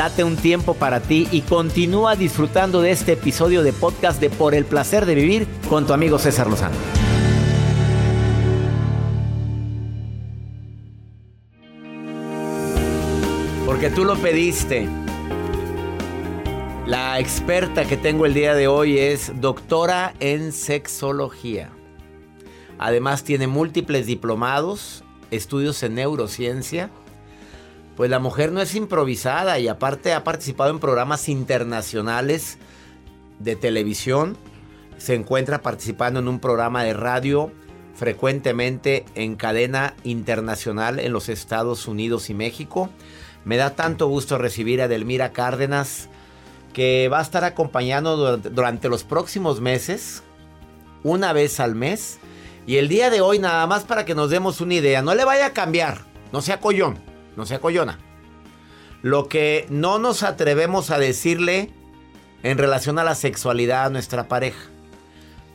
Date un tiempo para ti y continúa disfrutando de este episodio de podcast de Por el placer de vivir con tu amigo César Lozano. Porque tú lo pediste. La experta que tengo el día de hoy es doctora en sexología. Además tiene múltiples diplomados, estudios en neurociencia pues la mujer no es improvisada y aparte ha participado en programas internacionales de televisión. Se encuentra participando en un programa de radio frecuentemente en cadena internacional en los Estados Unidos y México. Me da tanto gusto recibir a Delmira Cárdenas, que va a estar acompañando durante los próximos meses, una vez al mes. Y el día de hoy, nada más para que nos demos una idea, no le vaya a cambiar, no sea collón no sea coyona. Lo que no nos atrevemos a decirle en relación a la sexualidad a nuestra pareja.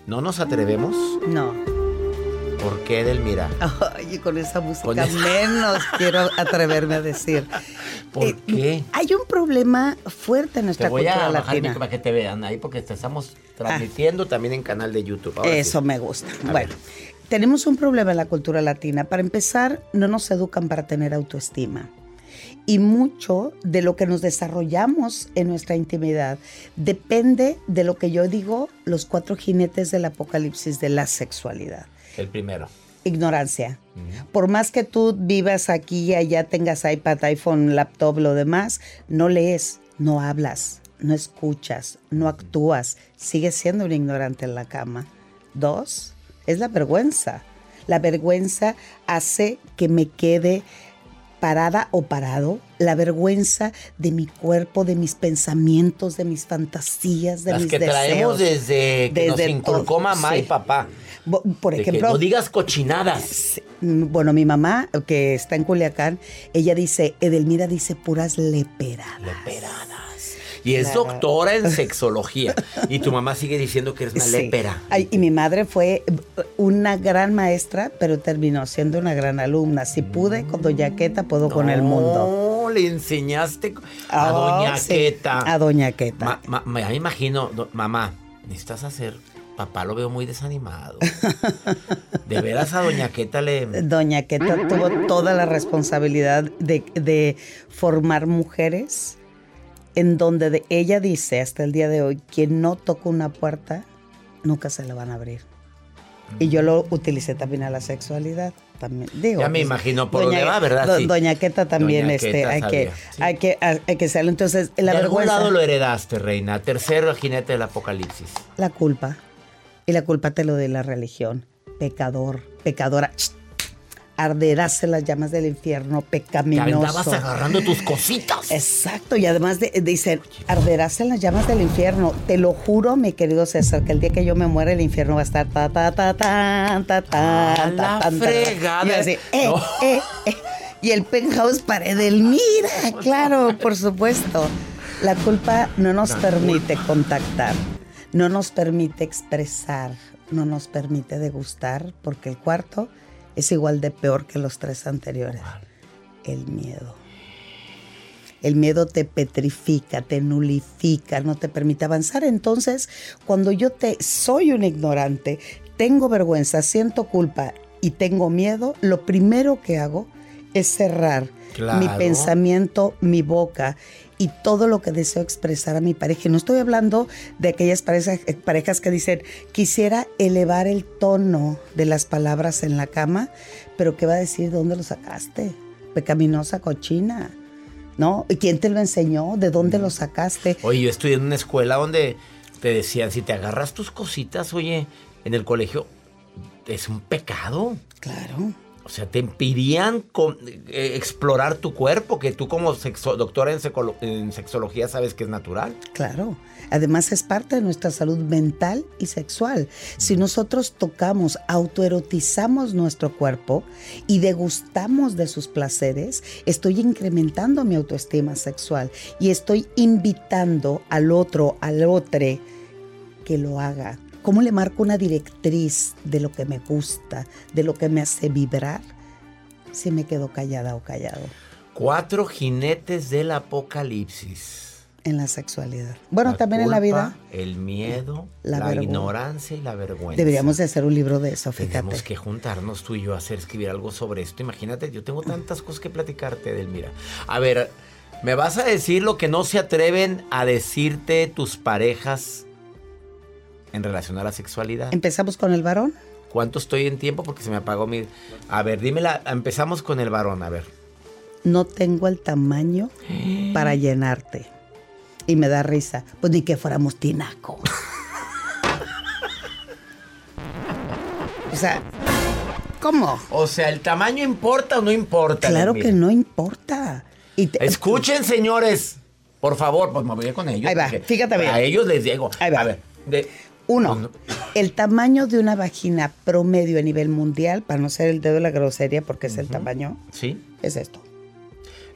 ¿No nos atrevemos? No. ¿Por qué, Delmira? Ay, con esa música menos quiero atreverme a decir. ¿Por eh, qué? Hay un problema fuerte en nuestra te voy a bajar para que te vean ahí porque te estamos transmitiendo ah. también en canal de YouTube. Eso me gusta. bueno, tenemos un problema en la cultura latina. Para empezar, no nos educan para tener autoestima. Y mucho de lo que nos desarrollamos en nuestra intimidad depende de lo que yo digo, los cuatro jinetes del apocalipsis de la sexualidad. El primero. Ignorancia. Por más que tú vivas aquí y allá, tengas iPad, iPhone, laptop, lo demás, no lees, no hablas, no escuchas, no actúas, sigues siendo un ignorante en la cama. Dos, es la vergüenza. La vergüenza hace que me quede parada o parado, la vergüenza de mi cuerpo, de mis pensamientos, de mis fantasías, de Las mis que traemos desde que nos inculcó mamá y papá. Por ejemplo, no digas cochinadas. Bueno, mi mamá, que está en Culiacán, ella dice, Edelmira dice puras leperadas. Leperadas. Y es doctora en sexología. y tu mamá sigue diciendo que eres una lépera. y mi madre fue una gran maestra, pero terminó siendo una gran alumna. Si pude con Doña Queta, puedo con el mundo. No, le enseñaste a oh, Doña Queta. A Doña Queta. me imagino, mamá, necesitas hacer papá lo veo muy desanimado. De veras a Doña Queta le... Doña Queta tuvo toda la responsabilidad de, de formar mujeres en donde ella dice hasta el día de hoy, quien no toca una puerta, nunca se la van a abrir. Y yo lo utilicé también a la sexualidad. También, digo, ya me pues, imagino por dónde va, ¿verdad? Doña Queta también, este, hay, que, hay, que, hay que. Entonces, la ¿De algún lado lo heredaste, reina? Tercero jinete del apocalipsis. La culpa. Y la culpa te lo de la religión. Pecador, pecadora arderás en las llamas del infierno pecaminoso. Andabas agarrando tus cositas. Exacto, y además de, dicen, arderás en las llamas del infierno. Te lo juro, mi querido César, que el día que yo me muera el infierno va a estar ta ta ta ta ta ta la fregada. Y así, eh, eh, eh. Y el penthouse pared del mira, claro, por supuesto. La culpa no nos permite contactar, no nos permite expresar, no nos permite degustar, porque el cuarto es igual de peor que los tres anteriores. El miedo. El miedo te petrifica, te nulifica, no te permite avanzar. Entonces, cuando yo te soy un ignorante, tengo vergüenza, siento culpa y tengo miedo, lo primero que hago es cerrar mi pensamiento, mi boca y todo lo que deseo expresar a mi pareja. no estoy hablando de aquellas parejas, eh, parejas que dicen, quisiera elevar el tono de las palabras en la cama, pero ¿qué va a decir? ¿De dónde lo sacaste? Pecaminosa cochina. ¿No? ¿Y quién te lo enseñó? ¿De dónde lo sacaste? Oye, yo estudié en una escuela donde te decían, si te agarras tus cositas, oye, en el colegio, es un pecado. Claro. O sea, te impidían eh, explorar tu cuerpo, que tú como doctora en, sexología sabes que es natural. Claro. Además es parte de nuestra salud mental y sexual. Si nosotros tocamos, autoerotizamos nuestro cuerpo y degustamos de sus placeres, estoy incrementando mi autoestima sexual y estoy invitando al otro, al otro, que lo haga ¿Cómo le marco una directriz de lo que me gusta, de lo que me hace vibrar? Si me quedo callada o callado. Cuatro jinetes del apocalipsis. En la sexualidad. Bueno, La también en la vida. El miedo, La ignorancia y la vergüenza. Deberíamos de hacer un libro de eso, fíjate. Tenemos que juntarnos tú y yo a hacer escribir algo sobre esto. Imagínate, yo tengo tantas cosas que platicarte, Edelmira. A ver, ¿me vas a decir lo que no se atreven a decirte tus parejas en relación a la sexualidad? Empezamos con el varón. ¿Cuánto estoy en tiempo? Porque se me apagó mi... A ver, dímela. Empezamos con el varón, a ver. No tengo el tamaño para llenarte. Y me da risa. Pues ni que fuéramos tinaco. o sea, ¿cómo? O sea, ¿el tamaño importa o no importa? Claro que no importa. Y te- Escuchen, señores. Por favor, pues me voy con ellos. Ahí va, fíjate bien. A ellos les digo. Ahí va. A ver, de- Uno, no- el tamaño de una vagina promedio a nivel mundial, para no ser el dedo de la grosería, porque es el tamaño, Sí. es esto.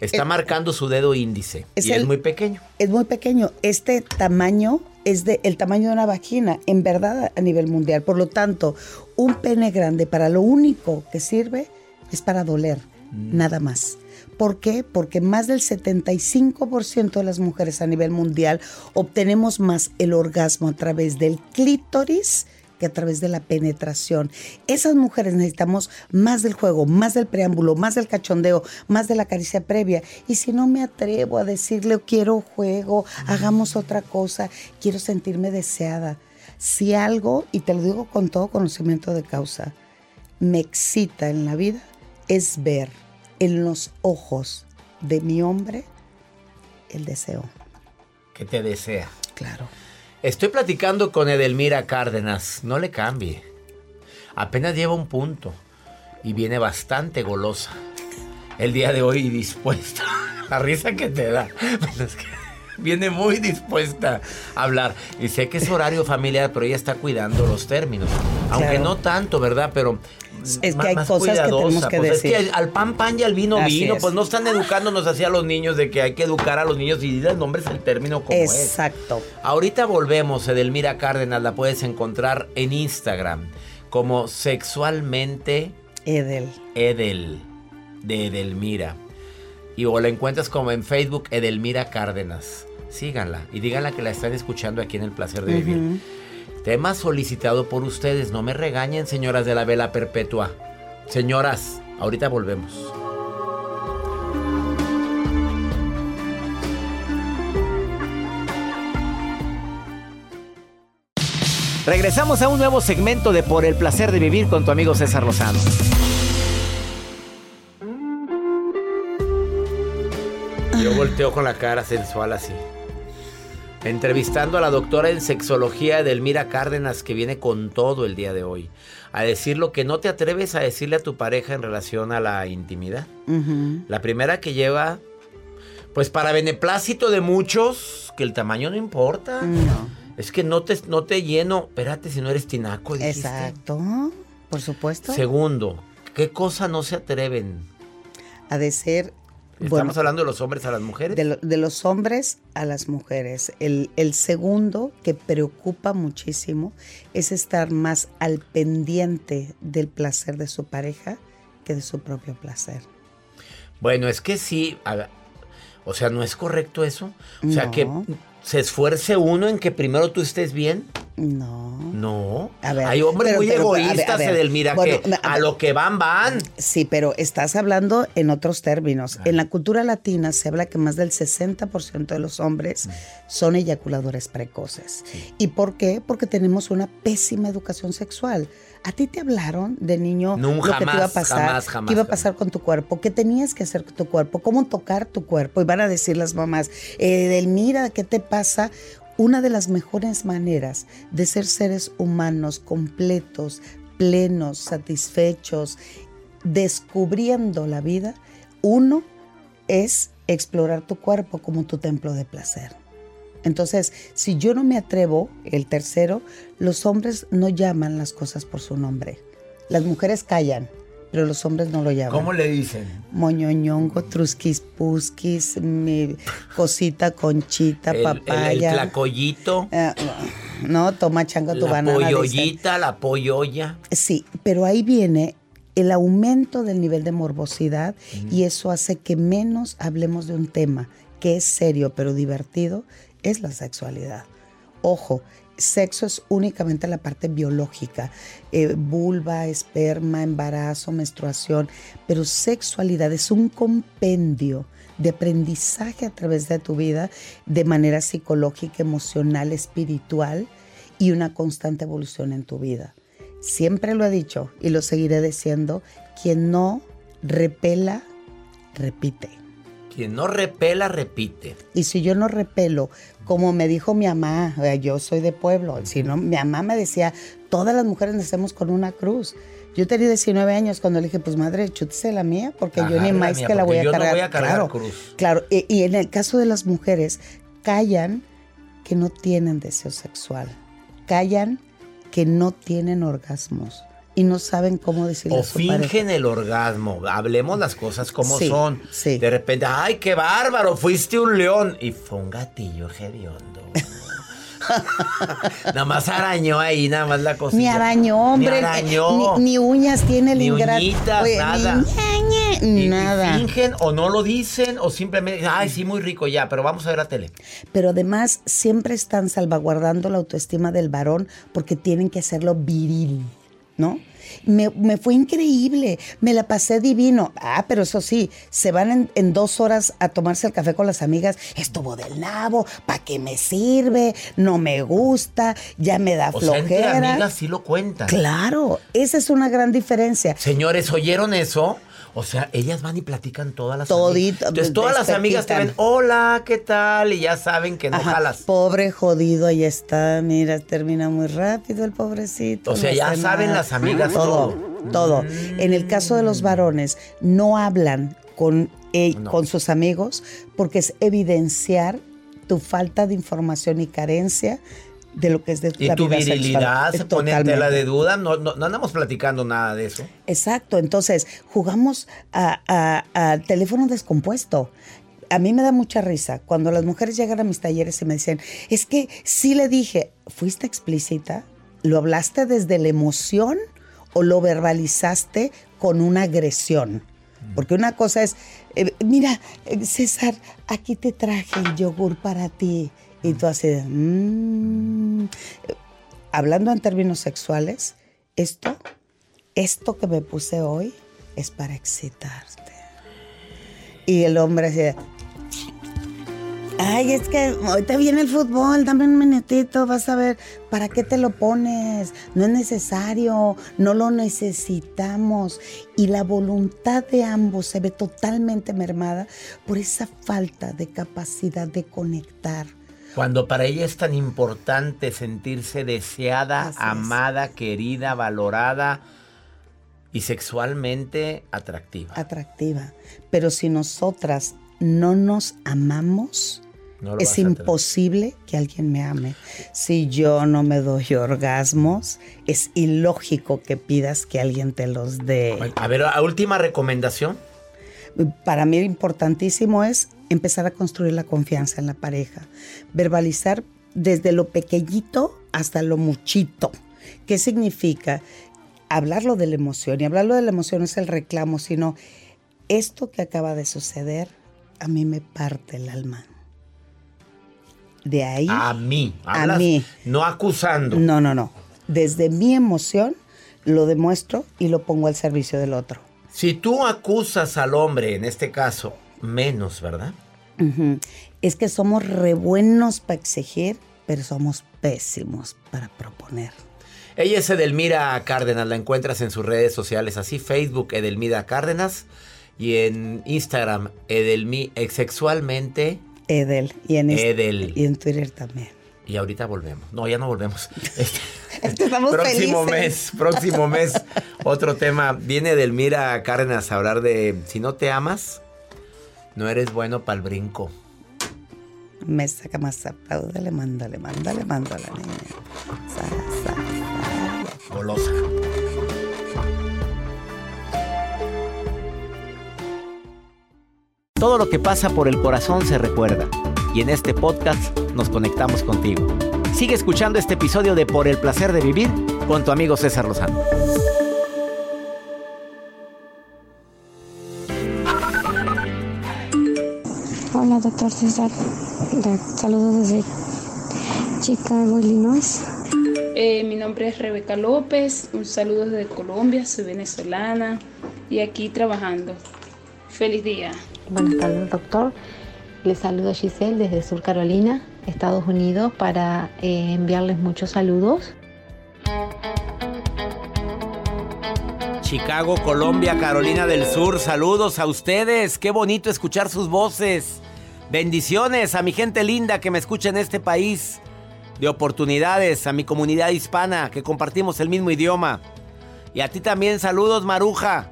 Está El- marcando su dedo índice. Es y es muy pequeño. Es muy pequeño. Este tamaño es de el tamaño de una vagina, en verdad, a nivel mundial. Por lo tanto, un pene grande para lo único que sirve es para doler, nada más. ¿Por qué? Porque más del 75% de las mujeres a nivel mundial obtenemos más el orgasmo a través del clítoris que a través de la penetración. Esas mujeres necesitamos más del juego, más del preámbulo, más del cachondeo, más de la caricia previa. Y si no me atrevo a decirle quiero juego, hagamos otra cosa, quiero sentirme deseada. Si algo, y te lo digo con todo conocimiento de causa, me excita en la vida es ver en los ojos de mi hombre el deseo. Que te desea. Claro. Estoy platicando con Edelmira Cárdenas. No le cambie. Apenas lleva un punto. Y viene bastante golosa. El día de hoy dispuesta. La risa que te da. Bueno, es que viene muy dispuesta a hablar. Y sé que es horario familiar, pero ella está cuidando los términos. Aunque Claro. no tanto, ¿verdad? Pero. Es que hay cosas que tenemos cuidadosa. que Pues decir. Es que al pan pan y al vino Así vino. es. Pues no están educándonos así a los niños de que hay que educar a los niños y el nombre es el término como es. Exacto. Ahorita volvemos, Edelmira Cárdenas, la puedes encontrar en Instagram como sexualmente Edel. Edel, de Edelmira. Y o la encuentras como en Facebook Edelmira Cárdenas. Síganla y díganla que la están escuchando aquí en El Placer de Vivir. Tema solicitado por ustedes, no me regañen, señoras de la vela perpetua. Señoras, ahorita volvemos. Regresamos a un nuevo segmento de Por el placer de vivir con tu amigo César Lozano. Yo volteo con la cara sensual así. Entrevistando a la doctora en sexología Edelmira Cárdenas, que viene con todo el día de hoy, a decir lo que no te atreves a decirle a tu pareja en relación a la intimidad. La primera que lleva, pues para beneplácito de muchos, que el tamaño no importa. No. Es que no te, no te lleno. Espérate si no eres tinaco, dijiste. Exacto. Por supuesto. Segundo, ¿qué cosa no se atreven? Ha de ser. Estamos Bueno, hablando de los hombres a las mujeres. de, lo- de los hombres a las mujeres. El, el segundo que preocupa muchísimo es estar más al pendiente del placer de su pareja que de su propio placer. Bueno, es que sí. a- o sea, ¿no es correcto eso? O sea, No. que se esfuerce uno en que primero tú estés bien. No. No. A ver, Hay hombres pero- muy pero, a ver, egoístas, a ver. Edelmira, Bueno, que a lo que van, van. Sí, pero estás hablando en otros términos. En la cultura latina se habla que más del 60% de los hombres Mm. son eyaculadores precoces. ¿Y por qué? Porque tenemos una pésima educación sexual. ¿A ti te hablaron de niño No, lo que te iba a jamás, pasar? jamás, jamás, ¿Qué iba a jamás. pasar con tu cuerpo? ¿Qué tenías que hacer con tu cuerpo? ¿Cómo tocar tu cuerpo? Y van a decir las mamás, eh, Delmira, ¿qué te pasa? Una de las mejores maneras de ser seres humanos completos, plenos, satisfechos, descubriendo la vida, uno es explorar tu cuerpo como tu templo de placer. Entonces, si yo no me atrevo, el tercero, los hombres no llaman las cosas por su nombre. Las mujeres callan, pero los hombres no lo llaman. ¿Cómo le dicen? Moñoñongo, trusquis pusquis, mi cosita, conchita, El, el, el papaya. tlacoyito, Ah, no, toma changa tu la banana. dice. polloyita, la polloya. Sí, pero ahí viene el aumento del nivel de morbosidad y eso hace que menos hablemos de un tema que es serio pero divertido, es la sexualidad. Ojo, sexo es únicamente la parte biológica, eh, vulva, esperma, embarazo, menstruación, pero sexualidad es un compendio de aprendizaje a través de tu vida de manera psicológica, emocional, espiritual y una constante evolución en tu vida. Siempre lo he dicho y lo seguiré diciendo, quien no repela, repite. Quien no repela, repite. Y si yo no repelo, como me dijo mi mamá, yo soy de pueblo, si no, mi mamá me decía, todas las mujeres nacemos con una cruz. Yo tenía 19 años cuando le dije, pues madre, chútese la mía, porque yo ni más que la voy a yo cargar. No voy a cargar claro, cruz. Claro, y, y en el caso de las mujeres, callan que no tienen deseo sexual. Callan que no tienen orgasmos y no saben cómo decirle o a su fingen pareja. el orgasmo. Hablemos las cosas como Sí, son. sí. De repente, ay, qué bárbaro, fuiste un león. Y fue un gatillo hediondo. nada más arañó ahí, nada más la cosita. Ni arañó, hombre. Ni arañó. Ni, ni uñas tiene el Ni ingrato. uñitas, Oye, nada. Ni, ña, ña, nada. fingen o no lo dicen o simplemente, ay, sí, muy rico ya, pero vamos a ver la tele. Pero además siempre están salvaguardando la autoestima del varón porque tienen que hacerlo viril, ¿no? Me, me fue increíble, me la pasé divino. Ah, pero eso sí, se van en, en dos horas a tomarse el café con las amigas. Estuvo del nabo, ¿para qué me sirve? No me gusta, ya me da O sea, entre flojera. amigas sí lo cuentan. Claro, esa es una gran diferencia. Señores, ¿oyeron eso? O sea, ellas van y platican todas las Todito, amigas. Entonces, todas las amigas te ven, hola, ¿qué tal? Y ya saben que no Ajá, jalas. Pobre jodido, ahí está, mira, termina muy rápido el pobrecito. O sea, no ya saben nada. las amigas todo. Todo. En el caso de los varones, no hablan con, eh, No. con sus amigos porque es evidenciar tu falta de información y carencia de lo que es de Y la tu vida virilidad sexual. se pone en tela de duda. No, no, no andamos platicando nada de eso. Exacto, entonces jugamos a- teléfono descompuesto. A mí me da mucha risa cuando las mujeres llegan a mis talleres y me dicen, es que sí le dije, ¿fuiste explícita? ¿Lo hablaste desde la emoción o lo verbalizaste con una agresión? Porque una cosa es, eh, mira, eh, César, aquí te traje el yogur para ti. Y tú así de, "Mm". Eh, Hablando en términos sexuales, esto esto que me puse hoy es para excitarte. Y el hombre de, ay, es que ahorita viene el fútbol, dame un minutito, vas a ver, ¿para qué te lo pones? No es necesario, no lo necesitamos. Y la voluntad de ambos se ve totalmente mermada por esa falta de capacidad de conectar. Cuando para ella es tan importante sentirse deseada, Así es. amada, querida, valorada y sexualmente atractiva. atractiva. Pero si nosotras no nos amamos, No es imposible que alguien me ame. Si yo no me doy orgasmos, es ilógico que pidas que alguien te los dé. A ver, a última recomendación. Para mí importantísimo es empezar a construir la confianza en la pareja, verbalizar desde lo pequeñito hasta lo muchito. ¿Qué significa? Hablarlo de la emoción. Y hablarlo de la emoción no es el reclamo, sino esto que acaba de suceder a mí me parte el alma. De ahí, A mí. A mí. No acusando. no, no, no. Desde mi emoción lo demuestro y lo pongo al servicio del otro. Si tú acusas al hombre, en este caso, menos, ¿verdad? Es que somos re buenos para exigir, pero somos pésimos para proponer. Ella es Edelmira Cárdenas, la encuentras en sus redes sociales, así Facebook Edelmira Cárdenas y en Instagram Edelmi sexualmente Edel. Y en, Edel. y en Twitter también. Y ahorita volvemos. No, ya no volvemos. Este, estamos próximo felices. mes, próximo mes, otro tema. Viene Edelmira Cárdenas a hablar de si no te amas, no eres bueno para el brinco. Me saca más apláudale, mándale, mándale, mándale, niña. Sa, sa, sa. Golosa. Todo lo que pasa por el corazón se recuerda. Y en este podcast nos conectamos contigo. Sigue escuchando este episodio de Por el placer de vivir con tu amigo César Lozano. Doctor César. Saludos desde Chicago, Illinois. Eh, mi nombre es Rebeca López, un saludo desde Colombia, soy venezolana y aquí trabajando. Feliz día. Buenas tardes, doctor. Les saludo a Giselle desde Sur Carolina, Estados Unidos, para eh, enviarles muchos saludos. Chicago, Colombia, Carolina del Sur, saludos a ustedes. Qué bonito escuchar sus voces. Bendiciones a mi gente linda que me escucha en este país de oportunidades, a mi comunidad hispana que compartimos el mismo idioma. Y a ti también saludos, Maruja.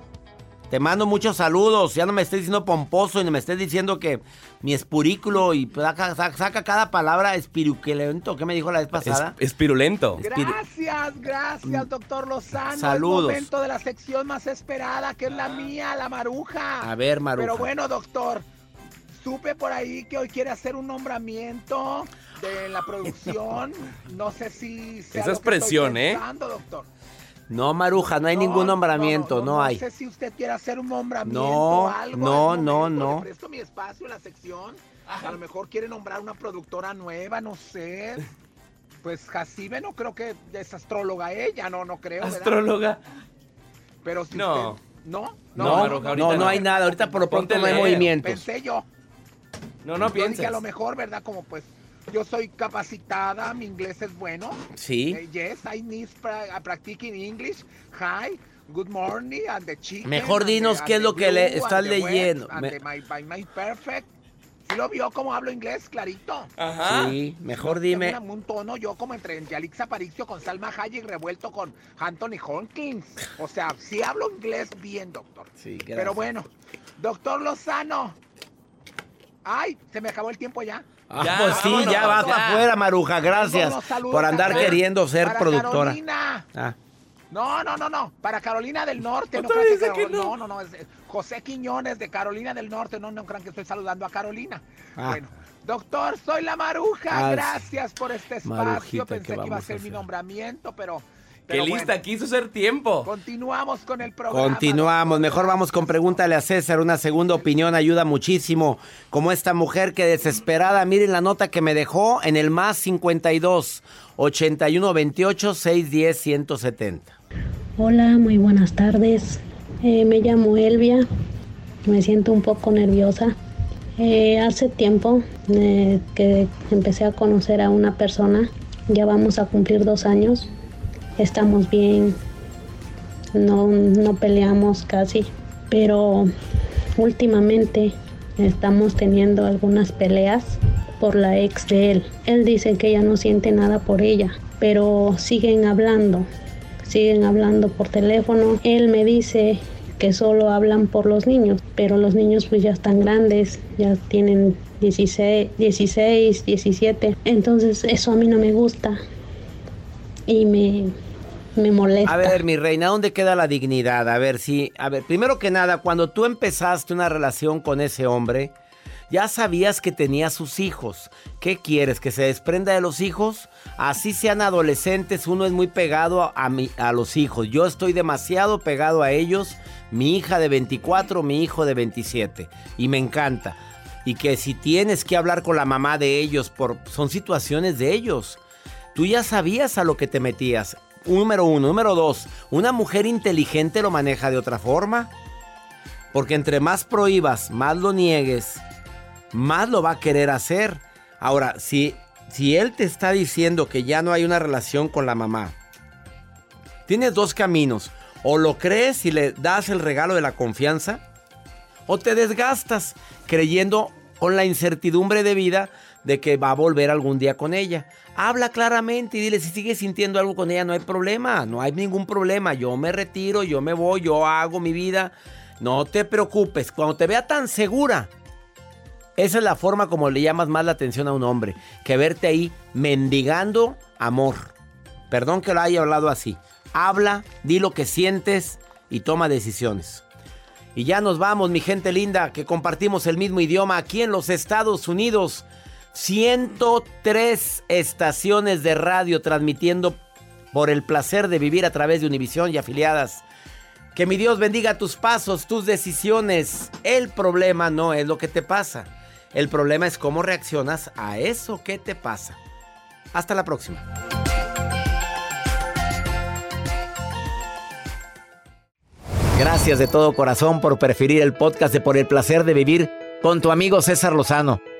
Te mando muchos saludos. Ya no me estés diciendo pomposo y no me estés diciendo que mi espurículo y saca, saca cada palabra espirulento. ¿Qué me dijo la vez pasada? espirulento. Gracias, gracias, doctor Lozano. Saludos. Momento de la sección más esperada, que es la mía, la maruja. A ver, Maruja. Pero bueno, doctor, supe por ahí que hoy quiere hacer un nombramiento de la producción. No sé si sea Esa lo es estoy presión, ¿eh? pensando, doctor. No, Maruja, no hay ningún nombramiento, no, hay. No sé si usted quiere hacer un nombramiento No, o algo. no, al no, no. Le presto mi espacio en la sección. A lo mejor quiere nombrar una productora nueva, no sé. Pues Jacibe no creo que es astróloga ella, no, no creo. ¿verdad? Astróloga. Pero si No. usted- ¿No? No, Maruja, no, no no. hay nada. Ahorita por lo pronto no hay movimientos. Pensé yo. No, no pienses. a lo mejor, ¿verdad? Como pues yo soy capacitada, mi inglés es bueno. Sí. Eh, yes, I need pra- uh, practicing English. Hi, good morning, and the chicken. Mejor the- dinos qué es lo que le blue, estás leyendo. and Me- my, my, my perfect. ¿Sí lo vio cómo hablo inglés, clarito? Ajá. Sí, mejor Tengo dime. una- un tono yo como entre Yalix Aparicio con Salma Hayek revuelto con Anthony Hopkins. O sea, sí hablo inglés bien, doctor. Sí, gracias. Pero bueno, doctor Lozano. Ay, se me acabó el tiempo ya. Ah, Ya, pues sí, vámonos, ya vas ya. para afuera, Maruja. Gracias por andar queriendo ser para productora. Carolina. Ah, No, no, no, no. Para Carolina del Norte. No crean que Carol- no. no, no, no. José Quiñones de Carolina del Norte. No, no crean que estoy saludando a Carolina. Ah. Bueno, doctor, soy la Maruja. Ah, Gracias por este espacio. Marujita, ¿qué Pensé que iba a ser mi nombramiento, pero. Qué lista, bueno, quiso ser tiempo. Continuamos con el programa. Continuamos, mejor vamos con pregúntale a César, una segunda opinión ayuda muchísimo, como esta mujer que desesperada, miren la nota que me dejó en el más 52 81 28 610 170. Hola, muy buenas tardes. Eh, me llamo Elvia. Me siento un poco nerviosa. Eh, hace tiempo eh, que empecé a conocer a una persona. Ya vamos a cumplir dos años. Estamos bien. No, no peleamos casi. Pero últimamente estamos teniendo algunas peleas por la ex de él. Él dice que ya no siente nada por ella, pero siguen hablando siguen hablando por teléfono. Él me dice que solo hablan por los niños, pero los niños pues ya están grandes, ya tienen 16, 16 17. Entonces eso a mí no me gusta y me, me molesta. A ver, mi reina, ¿dónde queda la dignidad? A ver, si, a ver, primero que nada, cuando tú empezaste una relación con ese hombre, ya sabías que tenía sus hijos. ¿Qué quieres? ¿Que se desprenda de los hijos? Así sean adolescentes, uno es muy pegado a, a mi- a los hijos. Yo estoy demasiado pegado a ellos. Mi hija de 24, mi hijo de 27. Y me encanta. Y que si tienes que hablar con la mamá de ellos, por, son situaciones de ellos. Tú ya sabías a lo que te metías. Número uno. Número dos. Una mujer inteligente lo maneja de otra forma. Porque entre más prohíbas, más lo niegues, más lo va a querer hacer. Ahora, si, si él te está diciendo que ya no hay una relación con la mamá, tienes dos caminos. O lo crees y le das el regalo de la confianza, o te desgastas creyendo con la incertidumbre de vida de que va a volver algún día con ella. Habla claramente y dile si sigues sintiendo algo con ella, no hay problema, no hay ningún problema. Yo me retiro, yo me voy, yo hago mi vida. No te preocupes, cuando te vea tan segura, esa es la forma como le llamas más la atención a un hombre, que verte ahí mendigando amor. Perdón que lo haya hablado así. Habla, di lo que sientes y toma decisiones. Y ya nos vamos, mi gente linda, que compartimos el mismo idioma aquí en los Estados Unidos. 103 estaciones de radio transmitiendo por el placer de vivir a través de Univisión y afiliadas. Que mi Dios bendiga tus pasos, tus decisiones. El problema no es lo que te pasa. El problema es cómo reaccionas a eso que te pasa. Hasta la próxima. Gracias de todo corazón por preferir el podcast de Por el placer de vivir con tu amigo César Lozano.